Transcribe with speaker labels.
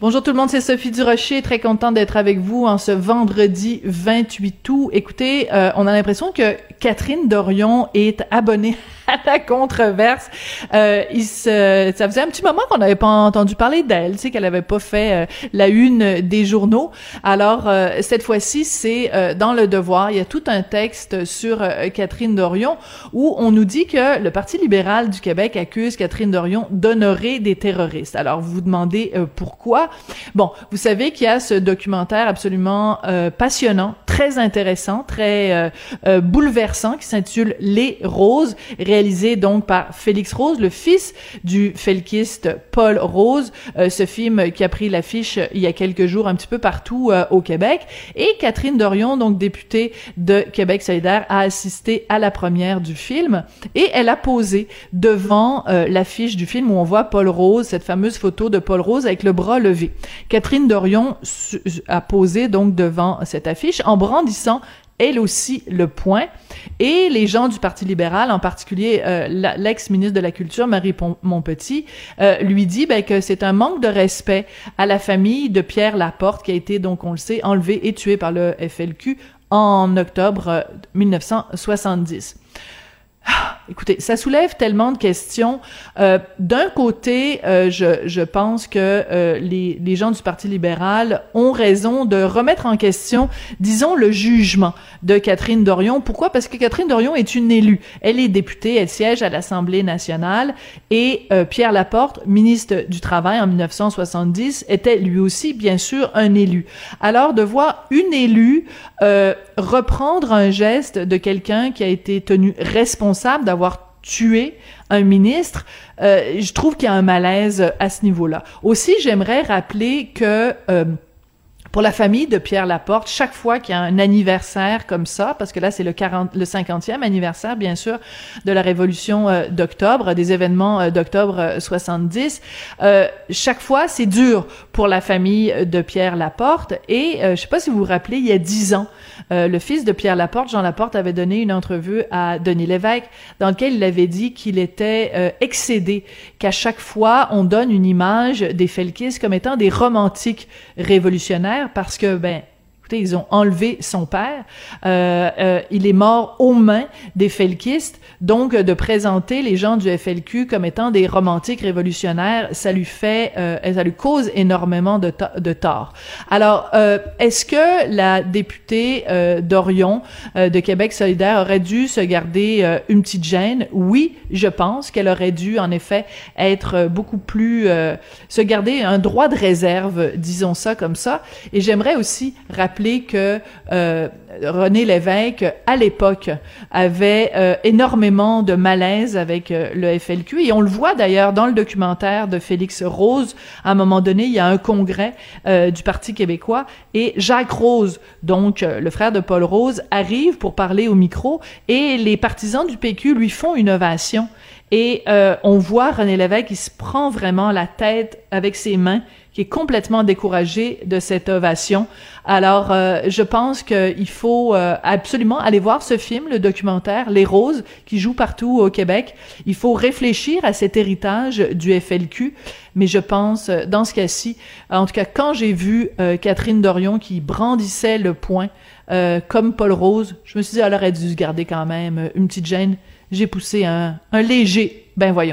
Speaker 1: Bonjour tout le monde, c'est Sophie Durocher, très contente d'être avec vous en ce vendredi 28 août. Écoutez, euh, on a l'impression que Catherine Dorion est abonnée la controverse. Euh, il se, ça faisait un petit moment qu'on n'avait pas entendu parler d'elle, tu sais qu'elle avait pas fait euh, la une des journaux. Alors euh, cette fois-ci, c'est euh, dans le Devoir. Il y a tout un texte sur Catherine Dorion où on nous dit que le Parti libéral du Québec accuse Catherine Dorion d'honorer des terroristes. Alors vous vous demandez pourquoi? Bon, vous savez qu'il y a ce documentaire absolument passionnant, très intéressant, très bouleversant qui s'intitule Les Roses réalisé donc par Félix Rose, le fils du felkiste Paul Rose. Euh, ce film qui a pris l'affiche il y a quelques jours un petit peu partout euh, au Québec. Et Catherine Dorion, donc députée de Québec solidaire, a assisté à la première du film et elle a posé devant euh, l'affiche du film où on voit Paul Rose, cette fameuse photo de Paul Rose avec le bras levé. Catherine Dorion a posé donc devant cette affiche en brandissant elle aussi le point. Et les gens du Parti libéral, en particulier euh, l'ex-ministre de la Culture, Marie Montpetit, euh, lui dit ben, que c'est un manque de respect à la famille de Pierre Laporte, qui a été, donc on le sait, enlevé et tué par le FLQ en octobre 1970. Euh, écoutez, ça soulève tellement de questions. Euh, D'un côté, euh, je, pense que euh, les, gens du Parti libéral ont raison de remettre en question, disons, le jugement de Catherine Dorion. Pourquoi? Parce que Catherine Dorion est une élue. Elle est députée, elle siège à l'Assemblée nationale et Pierre Laporte, ministre du Travail en 1970, était lui aussi, bien sûr, un élu. Alors, de voir une élue reprendre un geste de quelqu'un qui a été tenu responsable d'avoir tué un ministre, euh, je trouve qu'il y a un malaise à ce niveau-là. Aussi, j'aimerais rappeler que euh, pour la famille de Pierre Laporte, chaque fois qu'il y a un anniversaire comme ça, parce que là c'est le 40, le 50e anniversaire bien sûr de la révolution euh, d'octobre, des événements euh, d'octobre 70, euh, chaque fois c'est dur pour la famille de Pierre Laporte. Et je sais pas si vous vous rappelez, il y a dix ans, le fils de Pierre Laporte, Jean Laporte, avait donné une entrevue à Denis Lévesque dans lequel il avait dit qu'il était excédé, qu'à chaque fois on donne une image des Felkis comme étant des romantiques révolutionnaires parce que, ben, ils ont enlevé son père. Euh, euh, il est mort aux mains des felkistes. Donc, de présenter les gens du FLQ comme étant des romantiques révolutionnaires, ça lui fait, euh, ça lui cause énormément de, de tort. Alors, est-ce que la députée d'Orion de Québec solidaire aurait dû se garder une petite gêne? Oui, je pense qu'elle aurait dû, en effet, être beaucoup plus, se garder un droit de réserve, disons ça comme ça. Et j'aimerais aussi rappeler que euh, René Lévesque, à l'époque, avait euh, énormément de malaise avec euh, le FLQ. Et on le voit d'ailleurs dans le documentaire de Félix Rose. À un moment donné, il y a un congrès du Parti québécois et Jacques Rose, donc le frère de Paul Rose, arrive pour parler au micro et les partisans du PQ lui font une ovation. Et on voit René Lévesque, il se prend vraiment la tête avec ses mains complètement découragé de cette ovation. Alors, euh, je pense qu'il faut euh, absolument aller voir ce film, le documentaire Les Roses, qui joue partout au Québec. Il faut réfléchir à cet héritage du FLQ, mais je pense, euh, dans ce cas-ci, en tout cas, quand j'ai vu Catherine Dorion qui brandissait le poing comme Paul Rose, je me suis dit, elle aurait dû se garder quand même une petite gêne. J'ai poussé un, un léger, ben voyons.